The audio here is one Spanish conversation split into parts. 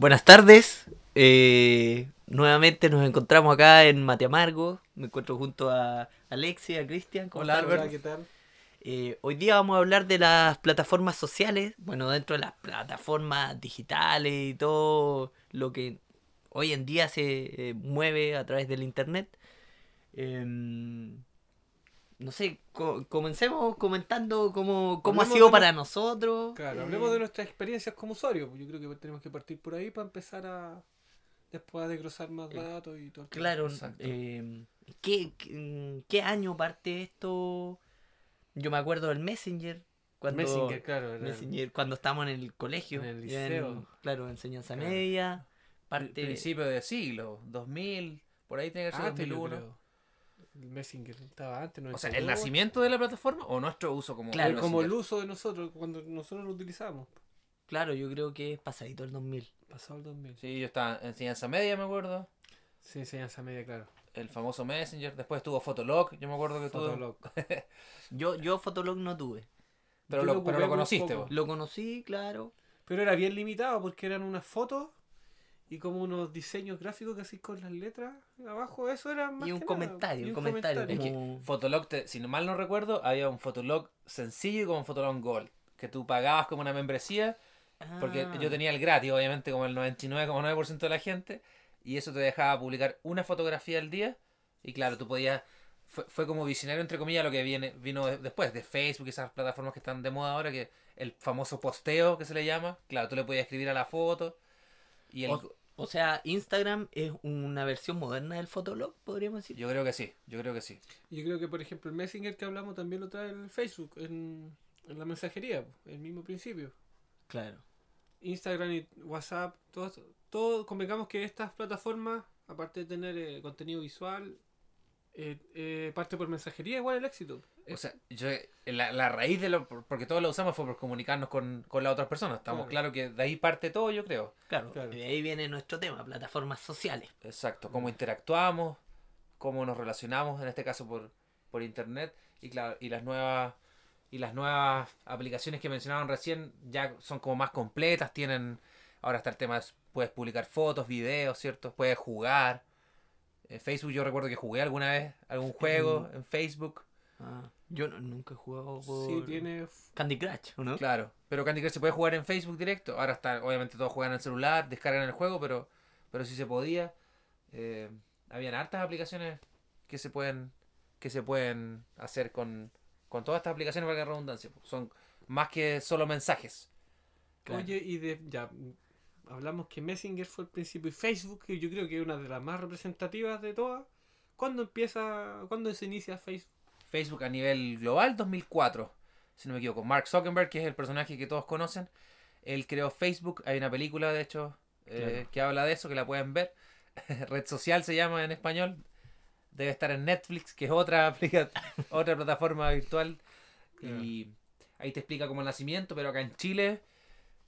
Buenas tardes. Eh, nuevamente nos encontramos acá en Mate Amargo. Me encuentro junto a Alexia, a Cristian. ¿cómo Hola? Albert. ¿qué tal? Eh, hoy día vamos a hablar de las plataformas sociales. Bueno, dentro de las plataformas digitales y todo lo que hoy en día se eh, mueve a través del internet. No sé, co- comencemos comentando cómo, cómo ha sido de para nosotros. Claro, eh, hablemos de nuestras experiencias como usuarios. Yo creo que tenemos que partir por ahí para empezar a después a desglosar más datos y todo. el tema. Claro, Exacto. eh, ¿qué, qué, qué año parte esto? Yo me acuerdo del Messenger. Cuando, Messenger, claro. era Messenger, cuando estábamos en el colegio. En el liceo. claro, enseñanza Claro. media. Parte, Principio de siglo, 2000, por ahí tiene que ser yo 2001. El Messenger estaba antes, ¿no? O sea, el nacimiento de la plataforma o nuestro uso como Claro, como como el uso de nosotros, cuando nosotros lo utilizamos. claro, yo creo que es pasadito el 2000. Pasado el 2000. Sí, yo estaba en enseñanza media, me acuerdo. Sí, enseñanza media, claro. El famoso Messenger. Después estuvo Fotolog, yo me acuerdo que tuvo. Fotolog. Yo, yo Fotolog no tuve. Pero Yo lo, lo pero lo conociste vos. Lo conocí, claro. Pero era bien limitado porque eran unas fotos y como unos diseños gráficos que así con las letras abajo. Eso era más Y un que nada. comentario, Y un comentario. Es que Fotolog, te- si no mal no recuerdo, había un Fotolog sencillo y como un Fotolog Gold. Que tú pagabas como una membresía. Porque Ah, yo tenía el gratis, obviamente, como el 99,9% de la gente. Y eso te dejaba publicar una fotografía al día. Y claro, tú podías. Fue, fue como visionario, entre comillas, lo que viene vino de- después de Facebook y esas plataformas que están de moda ahora. que El famoso posteo que se le llama. Claro, tú le podías escribir a la foto. Y el, O, o sea, Instagram es una versión moderna del Fotolog, podríamos decir. yo creo que sí, yo creo que sí. Yo creo que, por ejemplo, el Messenger que hablamos también lo trae el Facebook en, en la mensajería, el mismo principio. Claro. Instagram y WhatsApp, todo, todo convengamos que estas plataformas, aparte de tener eh, contenido visual, eh, eh, parte por mensajería, igual el éxito. O sea, yo, la, la raíz de lo. Porque todos lo usamos fue por comunicarnos con, con las otras personas. Estamos Claro. claro que de ahí parte todo, yo creo. Claro, Claro. de ahí viene nuestro tema, plataformas sociales. Exacto, cómo interactuamos, cómo nos relacionamos, en este caso por, por internet, y claro, y las nuevas y las nuevas aplicaciones que mencionaban recién ya son como más completas, tienen ahora está el tema de puedes publicar fotos, videos, ¿cierto? Puedes jugar. En Facebook yo recuerdo que jugué alguna vez algún juego en Facebook, Ah, yo no- nunca he jugado por Sí, tiene... Candy Crush, ¿o no? claro, pero Candy Crush se puede jugar en Facebook directo, ahora está obviamente todos juegan en el celular, descargan el juego, pero pero sí se podía. Eh, habían hartas aplicaciones que se pueden que se pueden hacer con, con todas estas aplicaciones, valga la redundancia. Son más que solo mensajes. Claro. Oye, y de... Ya, hablamos que Messenger fue el principio y Facebook, que yo creo que es una de las más representativas de todas. ¿Cuándo empieza, cuándo se inicia Facebook? Facebook a nivel global 2004, si no me equivoco. Mark Zuckerberg, que es el personaje que todos conocen, él creó Facebook. Hay una película, de hecho, eh, Claro. que habla de eso, que la pueden ver. Red social se llama en español. Debe estar en Netflix, que es otra, otra plataforma virtual. Y ahí te explica como el nacimiento, pero acá en Chile,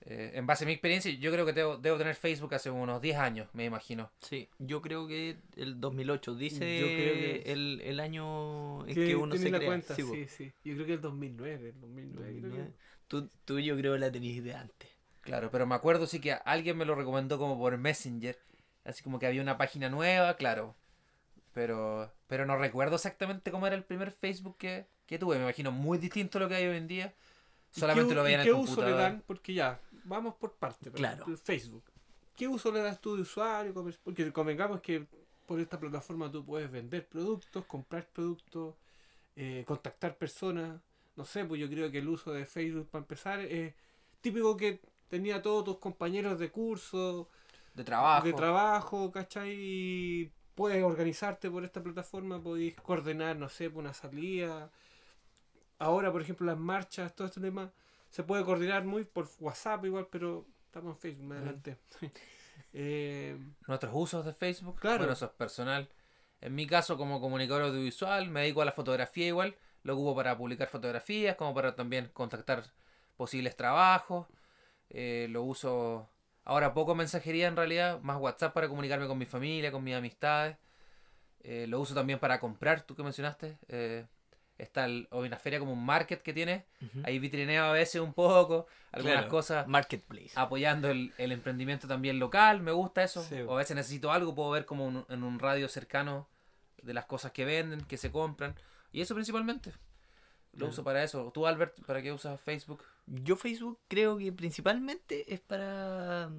eh, en base a mi experiencia, yo creo que debo, debo tener Facebook hace unos 10 años, me imagino. Sí, yo creo que el 2008 dice Yo creo que- el, el año en Que que uno se la crea. cuenta, Sí, sí, Yo creo que el 2009, el 2009. creo que- 2009. Tú, tú yo creo que la tenías de antes. Claro, pero me acuerdo sí que alguien me lo recomendó como por Messenger. Así como que había una página nueva, claro. Pero, pero no recuerdo exactamente cómo era el primer Facebook que, que tuve. Me imagino muy distinto a lo que hay hoy en día. ¿Y Solamente qué, lo veía y en qué el uso le dan? Porque ya, vamos por parte. Claro. Facebook. ¿Qué uso le das tú de usuario? Porque convengamos que por esta plataforma tú puedes vender productos, comprar productos, eh, contactar personas. No sé, pues yo creo que el uso de Facebook, para empezar, es típico que tenía todos tus compañeros de curso, De trabajo. de trabajo, ¿cachai? Y puedes organizarte por esta plataforma, podéis coordinar, no sé, por una salida. Ahora, por ejemplo, las marchas, todo este tema, se puede coordinar muy por WhatsApp igual, pero estamos en Facebook, me Ujú. adelanté. Eh, Nuestros usos de Facebook. Claro. Bueno, eso es personal. En mi caso, como comunicador audiovisual, me dedico a la fotografía igual. Lo ocupo para publicar fotografías, como para también contactar posibles trabajos. Eh, lo uso ahora poco mensajería en realidad, más WhatsApp para comunicarme con mi familia, con mis amistades. Eh, lo uso también para comprar, tú que mencionaste. Eh, está el, o una feria como un market que tiene, Ujú. ahí vitrineo a veces un poco, algunas Claro, cosas Marketplace. apoyando el, el emprendimiento también local, me gusta eso. Sí. O a veces necesito algo, puedo ver como un- en un radio cercano de las cosas que venden, que se compran. Y eso principalmente. Lo Claro. uso para eso. ¿Tú, Albert, para qué usas Facebook? Yo Facebook creo que principalmente es para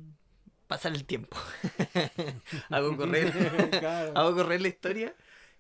pasar el tiempo. hago correr, Claro. hago correr la historia.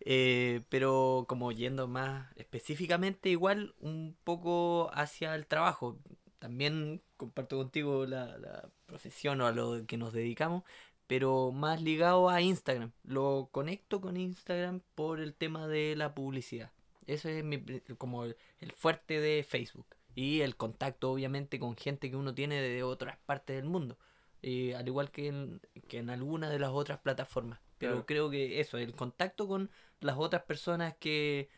Eh, pero como yendo más específicamente, igual un poco hacia el trabajo. También comparto contigo la, la profesión o a lo que nos dedicamos, pero más ligado a Instagram. Lo conecto con Instagram por el tema de la publicidad. Eso es mi, como el, fuerte de Facebook. Y el contacto, obviamente, con gente que uno tiene de otras partes del mundo. Eh, al igual que en, que en algunas de las otras plataformas. Pero Claro. creo que eso, el contacto con las otras personas que,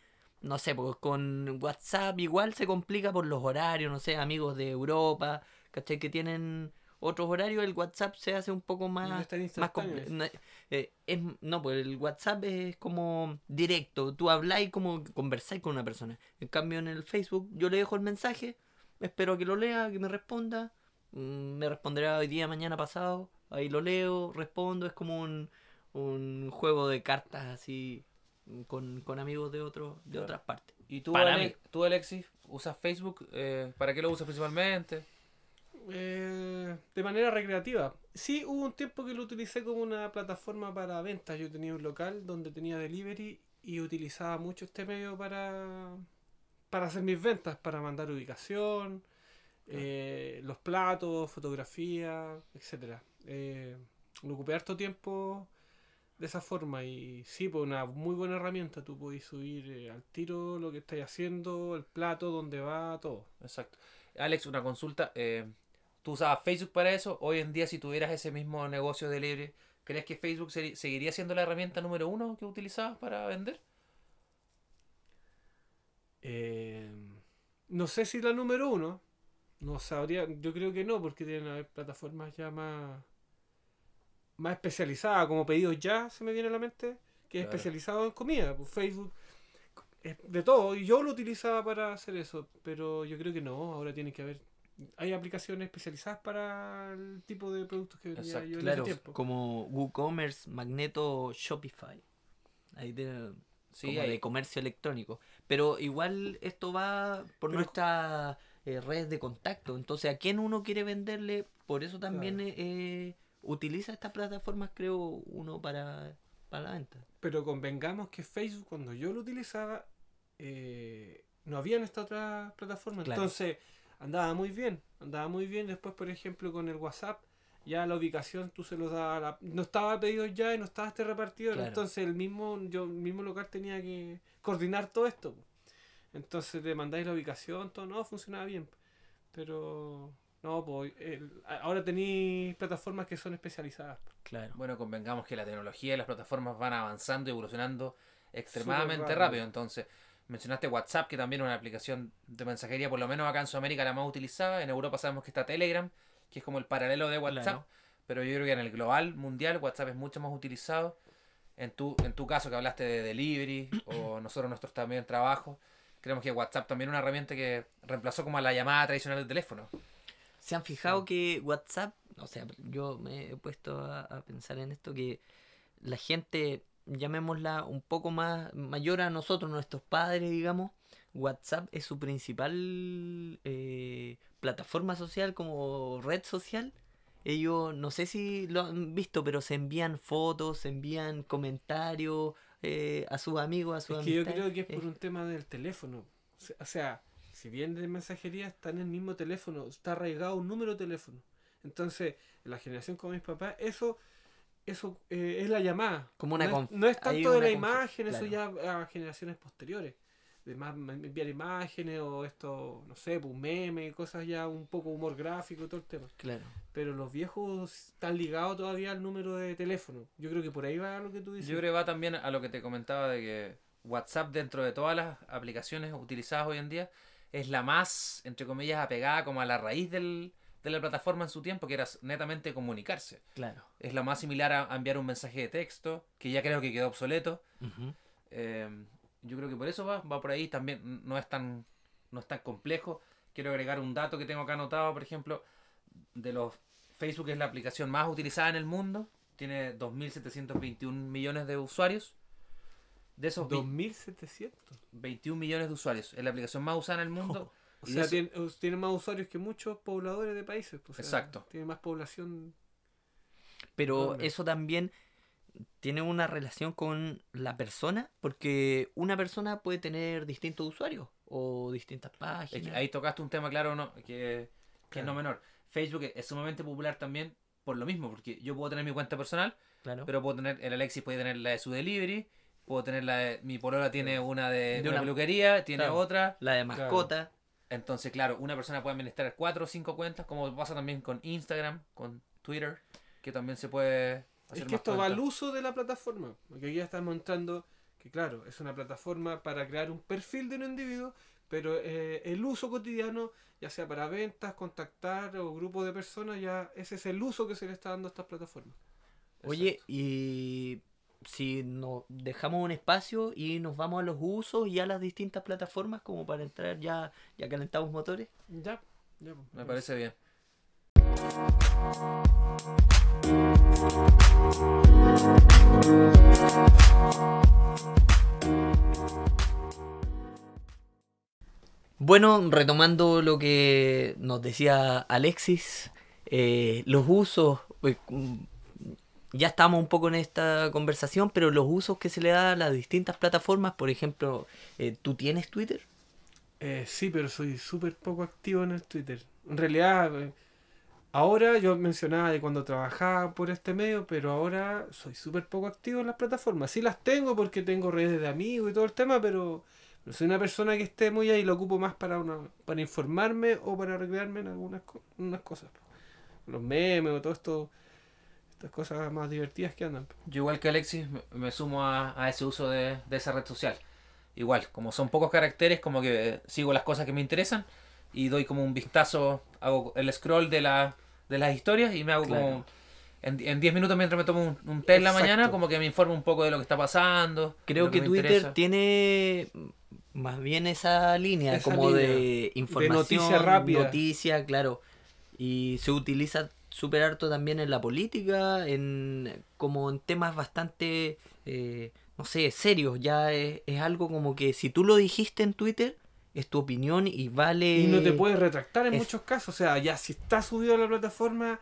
no sé, pues con WhatsApp igual se complica por los horarios, no sé, amigos de Europa, ¿cachai? Que tienen otros horarios, el WhatsApp se hace un poco No más... tan más no, eh, es, no, pues el WhatsApp es como directo, tú habláis como conversáis con una persona. En cambio en el Facebook yo le dejo el mensaje, espero que lo lea, que me responda, mm, me responderá hoy día, mañana, pasado, ahí lo leo, respondo, es como un, un juego de cartas así mm, con, con amigos de otros de Claro. otras partes. ¿Y tú, Para Ale- mí. tú Alexis, usas Facebook? Eh, ¿Para qué lo usas principalmente? Eh, de manera recreativa. Sí, hubo un tiempo que lo utilicé como una plataforma para ventas. Yo tenía un local donde tenía delivery y utilizaba mucho este medio para, para hacer mis ventas, para mandar ubicación, eh, los platos, fotografía, etcétera. Eh, lo ocupé harto tiempo de esa forma y sí, pues una muy buena herramienta. Tú podés subir eh, al tiro lo que estáis haciendo, el plato, dónde va, todo. Exacto. Alex, una consulta. eh, ¿Tú usabas Facebook para eso? Hoy en día, si tuvieras ese mismo negocio de libre, ¿crees que Facebook seguiría siendo la herramienta número uno que utilizabas para vender? Eh, no sé si la número uno. No sabría. Yo creo que no, porque tienen haber plataformas ya más. Más especializadas, como pedidos ya, se me viene a la mente. Que es Claro. especializado en comida. Pues Facebook. Es de todo. Y yo lo utilizaba para hacer eso. Pero yo creo que no. Ahora tiene que haber. Hay aplicaciones especializadas para el tipo de productos que vendía yo en Claro, ese tiempo. como WooCommerce, Magneto, Shopify. Ahí de, Sí, como hay- de comercio electrónico. Pero igual esto va por Pero- nuestra eh, red de contacto. Entonces, ¿a quién uno quiere venderle? Por eso también Claro. eh, utiliza estas plataformas, creo, uno para, para la venta. Pero convengamos que Facebook, cuando yo lo utilizaba, eh, no había en esta otra plataforma. Claro. Entonces, andaba muy bien. Andaba muy bien. Después, por ejemplo, con el WhatsApp, ya la ubicación tú se lo dabas. la- No estaba pedido ya y no estaba este repartidor. Claro. Entonces, el mismo, yo, el mismo local tenía que coordinar todo esto. Entonces, te mandáis la ubicación, todo. No, funcionaba bien. Pero, no, pues, el- ahora tenéis plataformas que son especializadas. Claro. Bueno, convengamos que la tecnología y las plataformas van avanzando y evolucionando extremadamente rápido. rápido. Entonces, mencionaste WhatsApp, que también es una aplicación de mensajería, por lo menos acá en Sudamérica la más utilizada. En Europa sabemos que está Telegram, que es como el paralelo de WhatsApp. Claro. Pero yo creo que en el global, mundial, WhatsApp es mucho más utilizado. En tu, en tu caso que hablaste de delivery o nosotros nuestros también trabajos, creemos que WhatsApp también es una herramienta que reemplazó como a la llamada tradicional del teléfono. ¿Se han fijado que WhatsApp, o sea, yo me he puesto a, a pensar en esto, que la gente, llamémosla un poco más mayor a nosotros, nuestros padres, digamos, WhatsApp es su principal eh, plataforma social como red social. Ellos, no sé si lo han visto, pero se envían fotos, se envían comentarios eh, a sus amigos, a sus Es que yo creo que es por Eh, un tema del teléfono. O sea, si bien de mensajería está en el mismo teléfono, está arraigado un número de teléfono. Entonces, en la generación como mis papás, eso eso eh, es la llamada. Como una no, es, no es tanto de la imagen, eso ya a generaciones posteriores. De más enviar imágenes o esto, no sé, pues, un meme, cosas ya un poco humor gráfico y todo el tema. Claro. Pero los viejos están ligados todavía al número de teléfono. Yo creo que por ahí va lo que tú dices. Yo creo que va también a lo que te comentaba de que WhatsApp dentro de todas las aplicaciones utilizadas hoy en día es la más, entre comillas, apegada como a la raíz del, de la plataforma en su tiempo, que era netamente comunicarse. Claro. Es la más similar a, a enviar un mensaje de texto, que ya creo que quedó obsoleto. Eh, yo creo que por eso va, va por ahí, también no es tan, no es tan complejo. Quiero agregar un dato que tengo acá anotado, por ejemplo, de los Facebook es la aplicación más utilizada en el mundo, tiene 2.721 millones de usuarios. De esos vi- 2700. 21 millones de usuarios, es la aplicación más usada en el mundo. O sea, tiene, tiene más usuarios que muchos pobladores de países. pues, o sea, Exacto. Tiene más población. Pero Enorme. eso también tiene una relación con la persona, porque una persona puede tener distintos usuarios o distintas páginas. ahí tocaste un tema claro no, que, que es no menor. Facebook es sumamente popular también por lo mismo, porque yo puedo tener mi cuenta personal, Claro. pero puedo tener, el Alexis puede tener la de su delivery, puedo tener la de, mi polola tiene una de, De una, una- peluquería, tiene claro. otra. la de mascota. Entonces, claro, una persona puede administrar cuatro o cinco cuentas, como pasa también con Instagram, con Twitter, que también se puede hacer Es que más esto va al uso de la plataforma. Porque aquí ya estamos mostrando que, claro, es una plataforma para crear un perfil de un individuo, pero eh, el uso cotidiano, ya sea para ventas, contactar o grupo de personas, ya ese es el uso que se le está dando a estas plataformas. Oye, y si nos dejamos un espacio y nos vamos a los usos y a las distintas plataformas como para entrar ya, ya calentamos motores. Ya, ya. pues, Me parece bien. Bueno, retomando lo que nos decía Alexis, eh, los usos, pues, mm, ya estamos un poco en esta conversación, pero los usos que se le da a las distintas plataformas, por ejemplo, eh, ¿tú tienes Twitter? Eh, sí, pero soy súper poco activo en el Twitter. En realidad, eh, ahora yo mencionaba de cuando trabajaba por este medio, pero ahora soy súper poco activo en las plataformas. Sí las tengo porque tengo redes de amigos y todo el tema, pero no soy una persona que esté muy ahí, lo ocupo más para una, para informarme o para recrearme en algunas unas cosas. Los memes o todo esto, estas cosas más divertidas que andan. Yo igual que Alexis me, me sumo a, a ese uso de, de esa red social. Igual, como son pocos caracteres, como que sigo las cosas que me interesan y doy como un vistazo, hago el scroll de, la, de las historias y me hago Claro. como... En en 10 minutos mientras me tomo un, un té en la mañana, como que me informo un poco de lo que está pasando. de Creo que Twitter interesa. tiene más bien esa línea Esa como línea de información, noticia rápida. noticia, claro. Y se utiliza súper harto también en la política, en como en temas bastante, eh, no sé, serios. Ya es, es algo como que si tú lo dijiste en Twitter, es tu opinión y vale... Y no te puedes retractar en es- muchos casos. O sea, ya si está subido a la plataforma,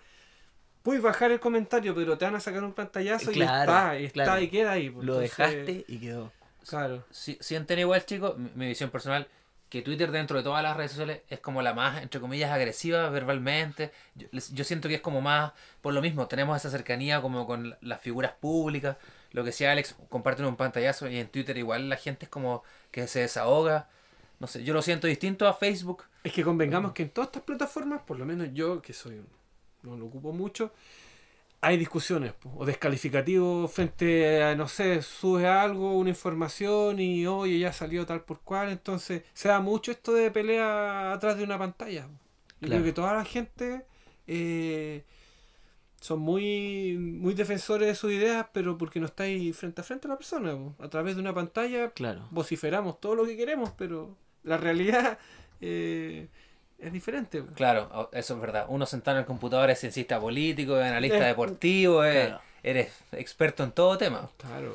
puedes bajar el comentario, pero te van a sacar un pantallazo y está, y está claro. y queda ahí. pues. Lo Entonces, dejaste y quedó. Claro. Si- sienten igual, chicos, mi, mi visión personal, que Twitter dentro de todas las redes sociales es como la más, entre comillas, agresiva verbalmente. Yo, yo siento que es como más, por lo mismo, tenemos esa cercanía como con la- las figuras públicas. Lo que sea Alex, comparten un pantallazo y en Twitter igual la gente es como que se desahoga. No sé, yo lo siento distinto a Facebook. Es que convengamos que en todas estas plataformas, por lo menos yo, que soy no lo ocupo mucho, hay discusiones po, o descalificativos frente a, no sé, sube algo, una información y oye, ya salió tal por cual. Entonces, se da mucho esto de pelea atrás de una pantalla. po. Yo Claro. creo que toda la gente eh, son muy, muy defensores de sus ideas, pero porque no estáis frente a frente a la persona. po. A través de una pantalla Claro. vociferamos todo lo que queremos, pero la realidad eh, es diferente. Claro, eso es verdad. Uno sentado en el computador es ciencista político, es analista deportivo, es- claro. eres experto en todo tema. Claro.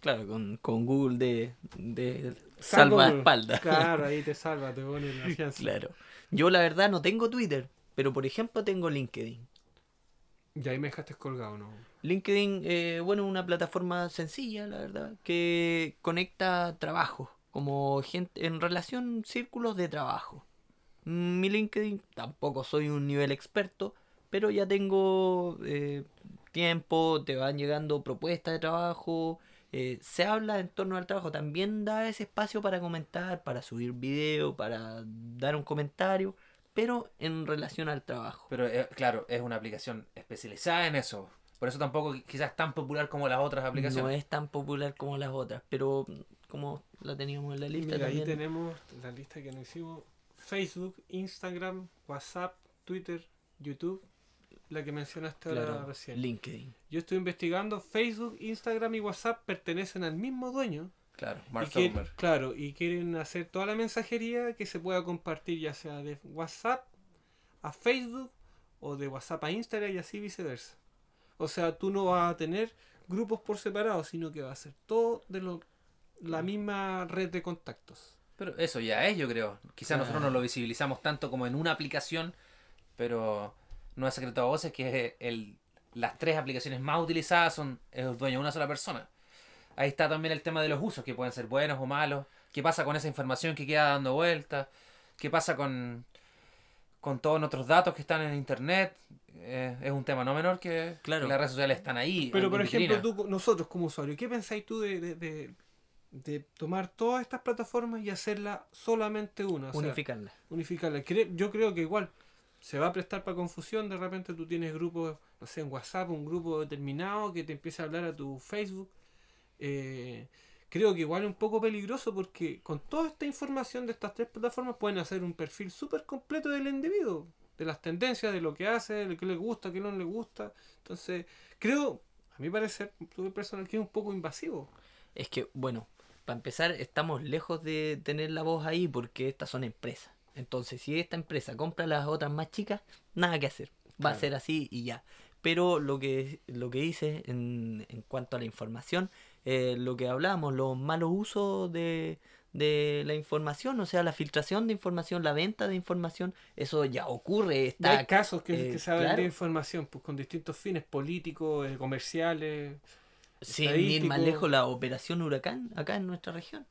Claro, con, con Google de, de Salvo- salvaespaldas. Claro, ahí te salva, te pone la fianza. Claro. Yo la verdad no tengo Twitter, pero por ejemplo tengo LinkedIn. Y ahí me dejaste colgado, ¿no? LinkedIn, eh, bueno, una plataforma sencilla, la verdad, que conecta trabajo, como gente en relación círculos de trabajo. Mm, Mi LinkedIn tampoco soy un nivel experto, pero ya tengo eh, tiempo, te van llegando propuestas de trabajo, eh, se habla en torno al trabajo, también da ese espacio para comentar, para subir video, para dar un comentario, pero en relación al trabajo. Pero eh, claro, es una aplicación especializada en eso. Por eso tampoco quizás tan popular como las otras No aplicaciones. es tan popular como las otras, pero como la teníamos en la lista Mira, ahí también. tenemos la lista que nos hicimos. Facebook, Instagram, WhatsApp, Twitter, YouTube. La que mencionaste ahora recién. LinkedIn. Yo estoy investigando. Facebook, Instagram y WhatsApp pertenecen al mismo dueño. Claro, Y Mark Zuckerberg. claro, y quieren hacer toda la mensajería que se pueda compartir ya sea de WhatsApp a Facebook o de WhatsApp a Instagram y así viceversa. O sea, tú no vas a tener grupos por separado, sino que va a ser todo de lo, la misma red de contactos. Pero eso ya es, yo creo. Quizás nosotros no lo visibilizamos tanto como en una aplicación, pero no es secreto a voces que el, las tres aplicaciones más utilizadas son el dueño de una sola persona. Ahí está también el tema de los usos, que pueden ser buenos o malos. ¿Qué pasa con esa información que queda dando vueltas? ¿Qué pasa con, con todos nuestros datos que están en internet? Eh, es un tema no menor que Claro. las redes sociales están ahí. Pero por vitrina. ejemplo, tú, nosotros como usuarios, ¿qué pensáis tú de, de, de- de tomar todas estas plataformas y hacerla solamente una? O sea, Unificarla. unificarla. Yo creo que igual se va a prestar para confusión. De repente tú tienes grupos, no sé, en WhatsApp, un grupo determinado que te empieza a hablar a tu Facebook. Eh, creo que igual es un poco peligroso porque con toda esta información de estas tres plataformas pueden hacer un perfil súper completo del individuo, de las tendencias, de lo que hace, de lo que le gusta, qué no le gusta. Entonces, creo, a mi parecer, personal, que es un poco invasivo. Es que, bueno, para empezar, estamos lejos de tener la voz ahí porque estas son empresas. Entonces, si esta empresa compra las otras más chicas, nada que hacer. Va a ser así y ya. Pero lo que, lo que dice en, en cuanto a la información, eh, lo que hablábamos, los malos usos de, de la información, o sea, la filtración de información, la venta de información, eso ya ocurre, Ya está hay casos que, eh, que se ha claro. información pues, con distintos fines políticos, eh, comerciales. Sin ir más lejos la operación huracán acá en nuestra región.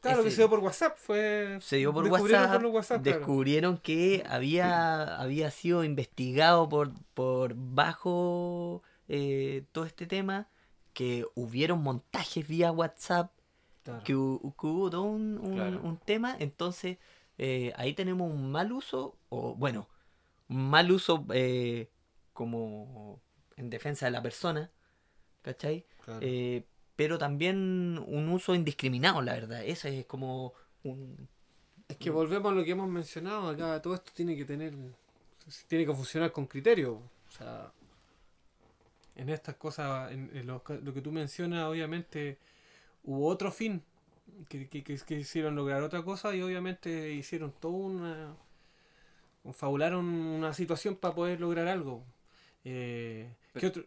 Claro, que se dio por WhatsApp. Fue, se dio por descubrieron WhatsApp, por WhatsApp, claro. descubrieron que había, había sido investigado por, por bajo eh, todo este tema, que hubieron montajes vía WhatsApp, Claro. que, que hubo todo un, un- Claro. un tema, entonces eh, ahí tenemos un mal uso, o bueno, un mal uso eh, como en defensa de la persona, ¿cachai? Claro. Eh, pero también un uso indiscriminado, la verdad, eso es como un... es que volvemos a lo que hemos mencionado acá. Todo esto tiene que tener. Tiene que funcionar con criterio. O sea. En estas cosas, en, en lo, que- lo que tú mencionas, obviamente hubo otro fin. Que, que, que- que hicieron lograr otra cosa y obviamente hicieron todo una. confabularon una situación para poder lograr algo. Eh, ¿Qué otro?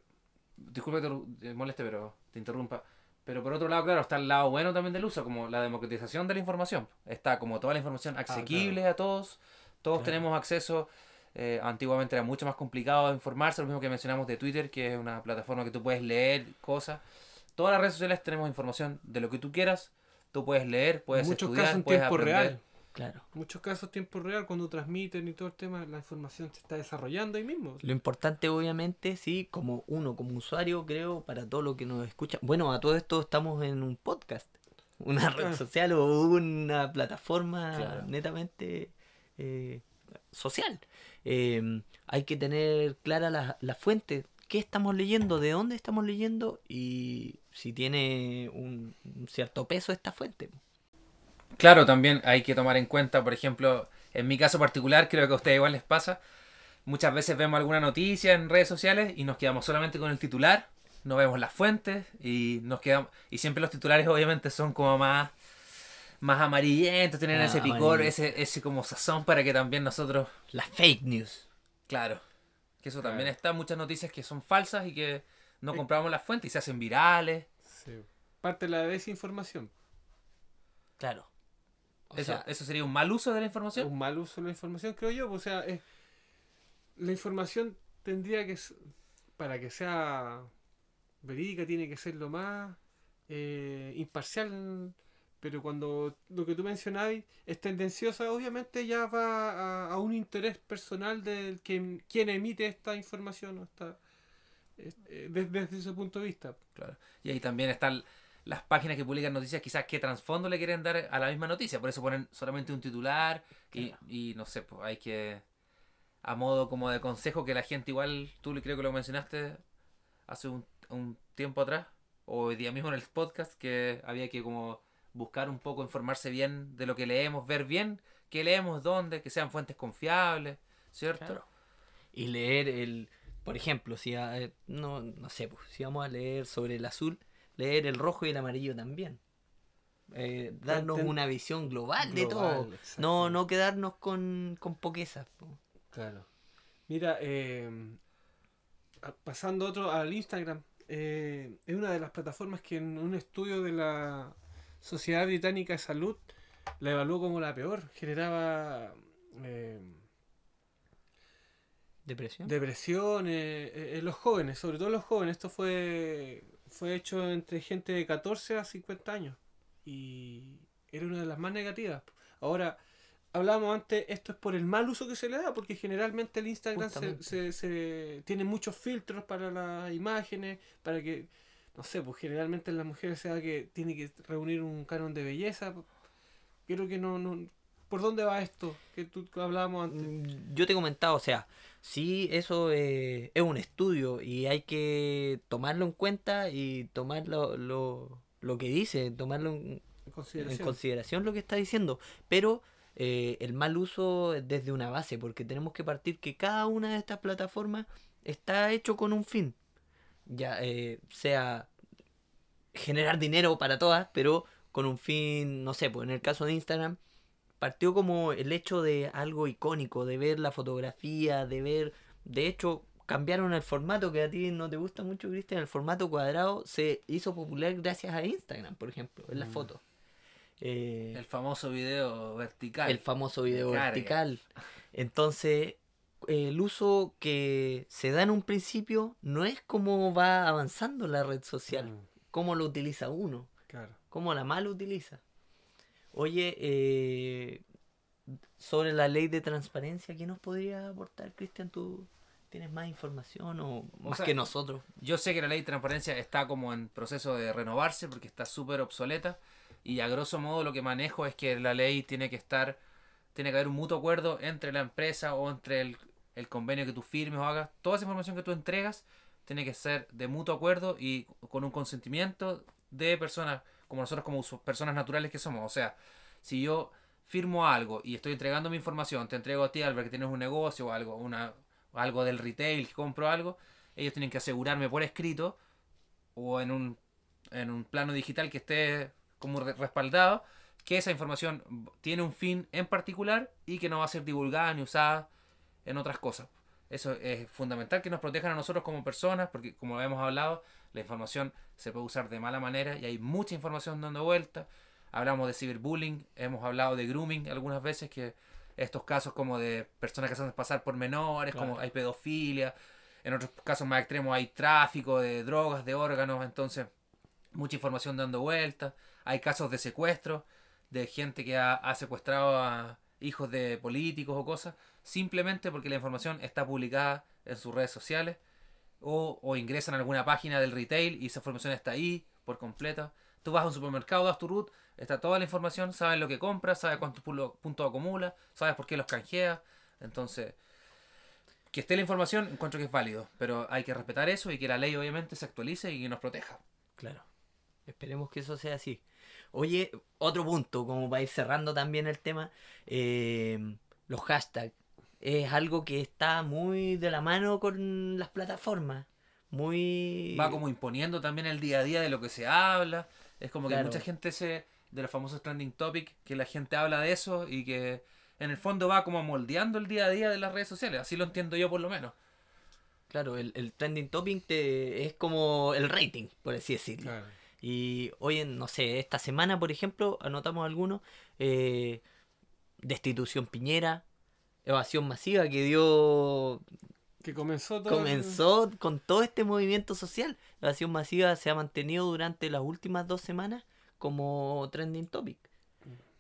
Disculpa que te moleste, pero te interrumpa. Pero por otro lado, claro, está el lado bueno también del uso, como la democratización de la información. Está como toda la información asequible a todos. Todos Claro. tenemos acceso. Eh, antiguamente era mucho más complicado informarse, lo mismo que mencionamos de Twitter, que es una plataforma que tú puedes leer cosas. Todas las redes sociales tenemos información de lo que tú quieras. Tú puedes leer, puedes en muchos estudiar, casos en puedes tiempo aprender. real. Claro. muchos casos tiempo real cuando transmiten y todo el tema la información se está desarrollando ahí mismo Lo importante, obviamente, sí, como uno, como usuario, creo, para todo lo que nos escucha. Bueno, a todo esto estamos en un podcast, una red Ah. social o una plataforma Claro. netamente eh, social. Eh, hay que tener clara la, la fuente, qué estamos leyendo, de dónde estamos leyendo y si tiene un, un cierto peso esta fuente. Claro, también hay que tomar en cuenta, por ejemplo, en mi caso particular, creo que a ustedes igual les pasa. Muchas veces vemos alguna noticia en redes sociales y nos quedamos solamente con el titular, no vemos las fuentes y nos quedamos y siempre los titulares obviamente son como más más amarillentos, tienen Ah, ese picor, amarillo. ese ese como sazón para que también nosotros, Las fake news. claro, que eso también está muchas noticias que son falsas y que no compramos las fuentes y se hacen virales. parte de la desinformación Claro. O Eso, sea, eso sería un mal uso de la información. un mal uso de la información creo yo o sea es- la información tendría que para que sea verídica tiene que ser lo más eh, imparcial pero cuando lo que tú mencionabas es tendenciosa obviamente ya va a, a un interés personal del que quien emite esta información o esta eh, eh, desde, desde ese punto de vista Claro. Y ahí también están las páginas que publican noticias, quizás qué trasfondo le quieren dar a la misma noticia. Por eso ponen solamente un titular y, y no sé, pues hay que, a modo como de consejo, que la gente igual, tú creo que lo mencionaste hace un, un tiempo atrás, o hoy día mismo en el podcast, que había que como buscar un poco, informarse bien de lo que leemos, ver bien qué leemos, dónde, que sean fuentes confiables, ¿cierto? Claro. Y leer el, por ejemplo, si a- eh, no, no sé, pues, si vamos a leer sobre el azul, leer el rojo y el amarillo también. eh, darnos una visión global, de todo. No, no quedarnos con, con poquezas. po. Claro. Mira, eh, a- pasando otro al Instagram, eh, es una de las plataformas que en un estudio de la Sociedad Británica de Salud la evaluó como la peor. Generaba eh, ¿Depresión? depresión eh, en los jóvenes, sobre todo en los jóvenes. Esto fue, fue hecho entre gente de 14 a 50 años y era una de las más negativas. Ahora, hablábamos antes, esto es por el mal uso que se le da, porque generalmente el Instagram se, se- se- tiene muchos filtros para las imágenes, para que, no sé, pues generalmente en las mujeres se da que tiene que reunir un canon de belleza. Creo que no, no ¿Por dónde va esto que tú hablábamos antes? Mm, Yo te he comentado, o sea, sí, eso eh, es un estudio y hay que tomarlo en cuenta y tomar lo, lo, lo que dice, tomarlo en, En en consideración. consideración lo que está diciendo, pero eh, el mal uso es desde una base, porque tenemos que partir que cada una de estas plataformas está hecho con un fin, ya eh, sea generar dinero para todas, pero con un fin, no sé, pues en el caso de Instagram, partió como el hecho de algo icónico, de ver la fotografía, de ver, de hecho, cambiaron el formato que a ti no te gusta mucho, Cristian, el formato cuadrado se hizo popular gracias a Instagram, por ejemplo, en las Mm. fotos. Eh, El famoso video vertical. el famoso video Carga. vertical. Entonces, el uso que se da en un principio no es cómo va avanzando la red social, Mm, cómo lo utiliza uno, claro. cómo la mal utiliza. Oye, eh, sobre la ley de transparencia, ¿qué nos podría aportar, Cristian? ¿Tú tienes más información o más sea, que nosotros? Yo sé que la ley de transparencia está como en proceso de renovarse porque está súper obsoleta y a grosso modo lo que manejo es que la ley tiene que estar, tiene que haber un mutuo acuerdo entre la empresa o entre el, el convenio que tú firmes o hagas. Toda esa información que tú entregas tiene que ser de mutuo acuerdo y con un consentimiento de personas como nosotros como personas naturales que somos. O sea, si yo firmo algo y estoy entregando mi información, te entrego a ti, Albert, que tienes un negocio o algo, una, algo del retail, que compro algo, ellos tienen que asegurarme por escrito o en un, en un plano digital que esté como re- respaldado que esa información tiene un fin en particular y que no va a ser divulgada ni usada en otras cosas. Eso es fundamental que nos protejan a nosotros como personas, porque como hemos hablado, la información se puede usar de mala manera y hay mucha información dando vuelta. Hablamos de ciberbullying, hemos hablado de grooming algunas veces, que estos casos como de personas que se hacen pasar por menores, Claro. como hay pedofilia, en otros casos más extremos hay tráfico de drogas, de órganos, entonces mucha información dando vueltas. Hay casos de secuestro de gente que ha, ha secuestrado a hijos de políticos o cosas, simplemente porque la información está publicada en sus redes sociales o, ingresan a alguna página del retail y esa información está ahí por completa. Tú vas a un supermercado, das tu root, está toda la información, sabes lo que compras, sabes cuántos puntos acumula, sabes por qué los canjeas. Entonces, que esté la información, encuentro que es válido, pero hay que respetar eso y que la ley obviamente se actualice y que nos proteja. Claro. Esperemos que eso sea así. Oye, otro punto, como para ir cerrando también el tema, eh, los hashtags. Es algo que está muy de la mano con las plataformas. Muy... va como imponiendo también el día a día de lo que se habla. Es como que mucha gente se. de los famosos trending topic, que la gente habla de eso y que en el fondo va como moldeando el día a día de las redes sociales. Así lo entiendo yo por lo menos. Claro, el, el trending topic te- es como el rating, por así decirlo. Claro. Y hoy, en, no sé, esta semana, por ejemplo, anotamos algunos. eh, destitución Piñera, evasión masiva que dio Que comenzó todo. comenzó con todo este movimiento social. La acción masiva se ha mantenido durante las últimas dos semanas como trending topic.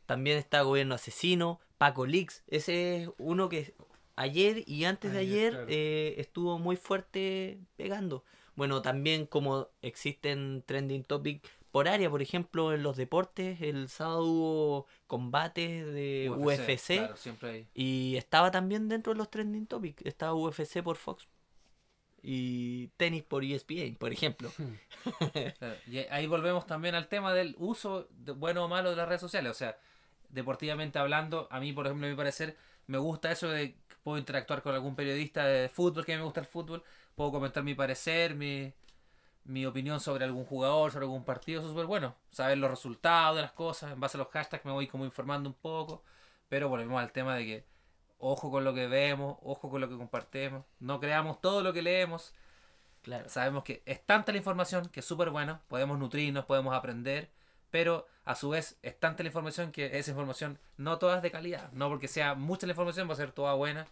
También está Gobierno Asesino, Paco Leaks. Ese es uno que ayer y antes de Ayer, ayer claro. eh, estuvo muy fuerte pegando. Bueno, también como existen trending topic por área, por ejemplo, en los deportes, el sábado hubo combates de UFC, Claro, siempre hay. y estaba también dentro de los trending topics. Estaba UFC por Fox. Y tenis por ESPN, por ejemplo. Claro, Y ahí volvemos también al tema del uso de- bueno o malo de las redes sociales. O sea, deportivamente hablando, a mí, por ejemplo, a mi parecer, me gusta eso de que puedo interactuar con algún periodista de fútbol, que me gusta el fútbol, puedo comentar mi parecer, mi, mi opinión sobre algún jugador, sobre algún partido, eso es súper bueno. Saber los resultados de las cosas, en base a los hashtags me voy como informando un poco. Pero volvemos al tema de que ojo con lo que vemos, ojo con lo que compartimos, no creamos todo lo que leemos. Claro. Sabemos que es tanta la información que es súper bueno, podemos nutrirnos, podemos aprender, pero a su vez es tanta la información que esa información no toda es de calidad, no porque sea mucha la información va a ser toda buena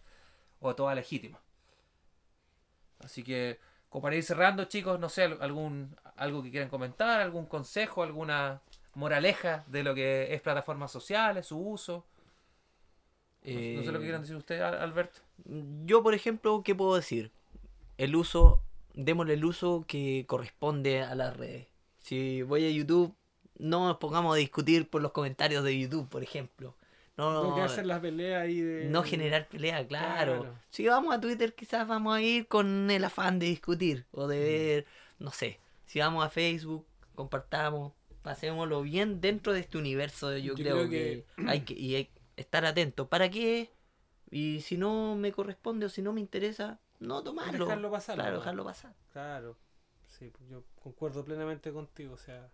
o toda legítima. Así que, como para ir cerrando, chicos, no sé, algún algo que quieran comentar, algún consejo, alguna moraleja de lo que es plataformas sociales, su uso. No sé- no sé lo que Eh, quieran decir ustedes, Al- Alberto. Yo, por ejemplo, ¿qué puedo decir? El uso, démosle el uso que corresponde a las redes. Si voy a YouTube, no nos pongamos a discutir por los comentarios de YouTube, por ejemplo. No, No que hacer las peleas ahí de. no generar pelea, claro. Claro. Si vamos a Twitter, quizás vamos a ir con el afán de discutir o de ver, no sé. Si vamos a Facebook, compartamos, pasémoslo bien dentro de este universo. Yo, Yo creo, creo que, que- hay que y hay estar atento. ¿Para qué? Y si no me corresponde o si no me interesa, no tomarlo. Dejarlo pasar, Claro, ¿no? dejarlo pasar. Claro. Sí, yo concuerdo plenamente contigo. O sea,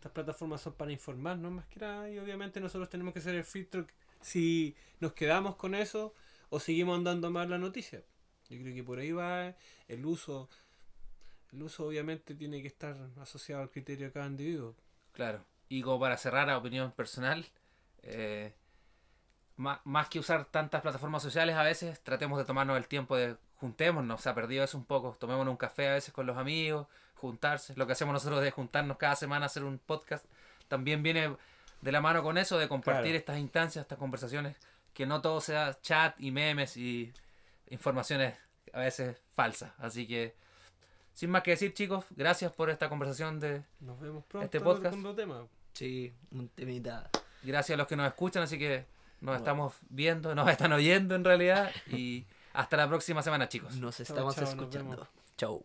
estas plataformas son para informarnos más que nada. Y obviamente nosotros tenemos que hacer el filtro si nos quedamos con eso o seguimos andando más la noticia. Yo creo que por ahí va el uso. El uso obviamente tiene que estar asociado al criterio de cada individuo. Claro. Y como para cerrar a opinión personal, eh, má- más, que usar tantas plataformas sociales a veces, tratemos de tomarnos el tiempo de juntémonos, se ha perdido eso un poco, tomémonos un café a veces con los amigos, juntarse, lo que hacemos nosotros de juntarnos cada semana a hacer un podcast, también viene de la mano con eso, de compartir Claro. estas instancias, estas conversaciones, que no todo sea chat y memes y informaciones a veces falsas. Así que, sin más que decir chicos, gracias por esta conversación de... Nos vemos pronto Este podcast- segundo tema. Sí, un temita. Gracias a los que nos escuchan, así que nos estamos viendo, nos están oyendo en realidad. Y hasta la próxima semana, chicos. Nos estamos escuchando. Chau.